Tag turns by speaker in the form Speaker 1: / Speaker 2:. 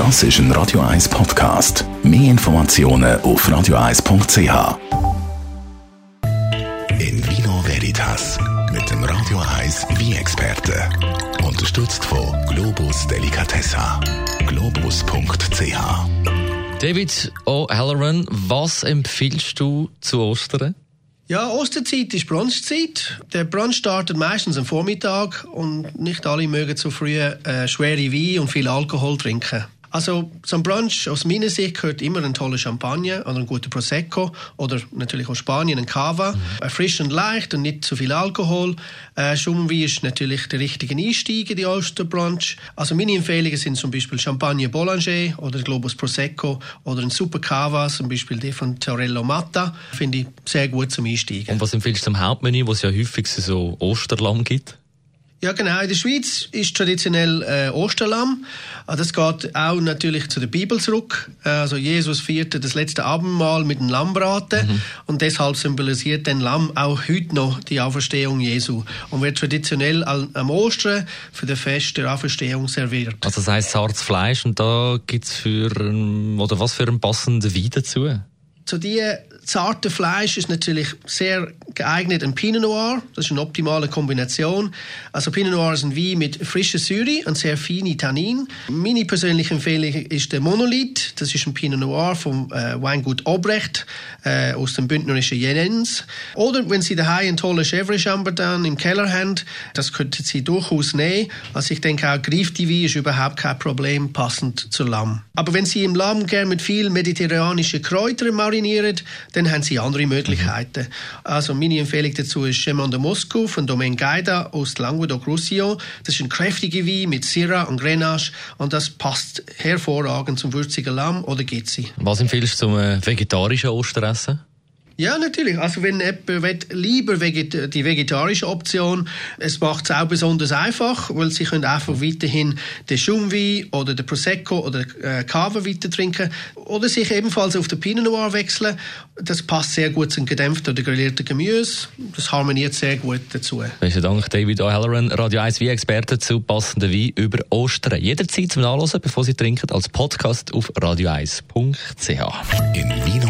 Speaker 1: Das ist ein Radio 1 Podcast. Mehr Informationen auf radio1.ch. In Vino Veritas mit dem Radio 1 wie experte Unterstützt von Globus Delicatessa. Globus.ch.
Speaker 2: David O'Halloran, was empfiehlst du zu Ostern?
Speaker 3: Ja, Osterzeit ist Brunchzeit. Der Brunch startet meistens am Vormittag und nicht alle mögen zu früh äh, schwere Wein und viel Alkohol trinken. Also zum Brunch aus meiner Sicht gehört immer ein toller Champagner oder ein guter Prosecco oder natürlich aus Spanien ein Cava. Mhm. Frisch und leicht und nicht zu viel Alkohol. Äh, Schaumwein ist natürlich der richtige Einstieg in die Osterbrunch. Also meine Empfehlungen sind zum Beispiel Champagner Boulanger oder Globus Prosecco oder ein Super Cava, zum Beispiel die von Torello Matta. Finde ich sehr gut zum Einsteigen.
Speaker 2: Und was empfiehlst du zum Hauptmenü, wo es ja häufig so Osterlamm gibt?
Speaker 3: Ja, genau. In der Schweiz ist traditionell äh, Osterlamm. Ah, das geht auch natürlich zu der Bibel zurück. Äh, also Jesus vierte das letzte Abendmahl mit dem Lammbraten mhm. und deshalb symbolisiert den Lamm auch heute noch die Auferstehung Jesu und wird traditionell am Ostern für das Fest der Auferstehung serviert.
Speaker 2: Also das heißt zartes Fleisch und da gibt's für oder was für einen passenden Wein dazu?
Speaker 3: Zu diesen zarten Fleisch ist natürlich sehr geeignet ein Pinot Noir. Das ist eine optimale Kombination. Also Pinot Noir ist ein Wein mit frischer Säure und sehr feinen Tannin. Meine persönliche Empfehlung ist der Monolith. Das ist ein Pinot Noir vom äh, Weingut Obrecht äh, aus dem bündnerischen Jenens. Oder wenn Sie daheim einen tollen Chevrolet Chambertin im Keller haben, das könnten Sie durchaus nehmen. Also ich denke auch Griff Wein ist überhaupt kein Problem, passend zu Lamm. Aber wenn Sie im Lamm gerne mit viel mediterranischen Kräutern marinieren, dann haben Sie andere Möglichkeiten. Also meine Empfehlung dazu ist Chemin de Moscou von Domaine Gaida aus Languedoc-Roussillon. Das ist ein kräftiger Wein mit Syrah und Grenache und das passt hervorragend zum würzigen Lamm oder Gizzi.
Speaker 2: Was empfiehlst du zum äh, vegetarischen Osteressen?
Speaker 3: Ja, natürlich. Also wenn jemand lieber veget die vegetarische Option, es macht es auch besonders einfach, weil sie können einfach weiterhin den Schaumwein oder den Prosecco oder äh, Cava weiter trinken oder sich ebenfalls auf den Pinot Noir wechseln. Das passt sehr gut zum gedämpften oder grillierten Gemüse. Das harmoniert sehr gut dazu.
Speaker 2: Besten Dank, David O'Halloran, Radio 1 Wein-Experte zu passenden Wein über Ostern. Jederzeit zum Nachlesen, bevor Sie trinken, als Podcast auf radio1.ch.
Speaker 1: In Vino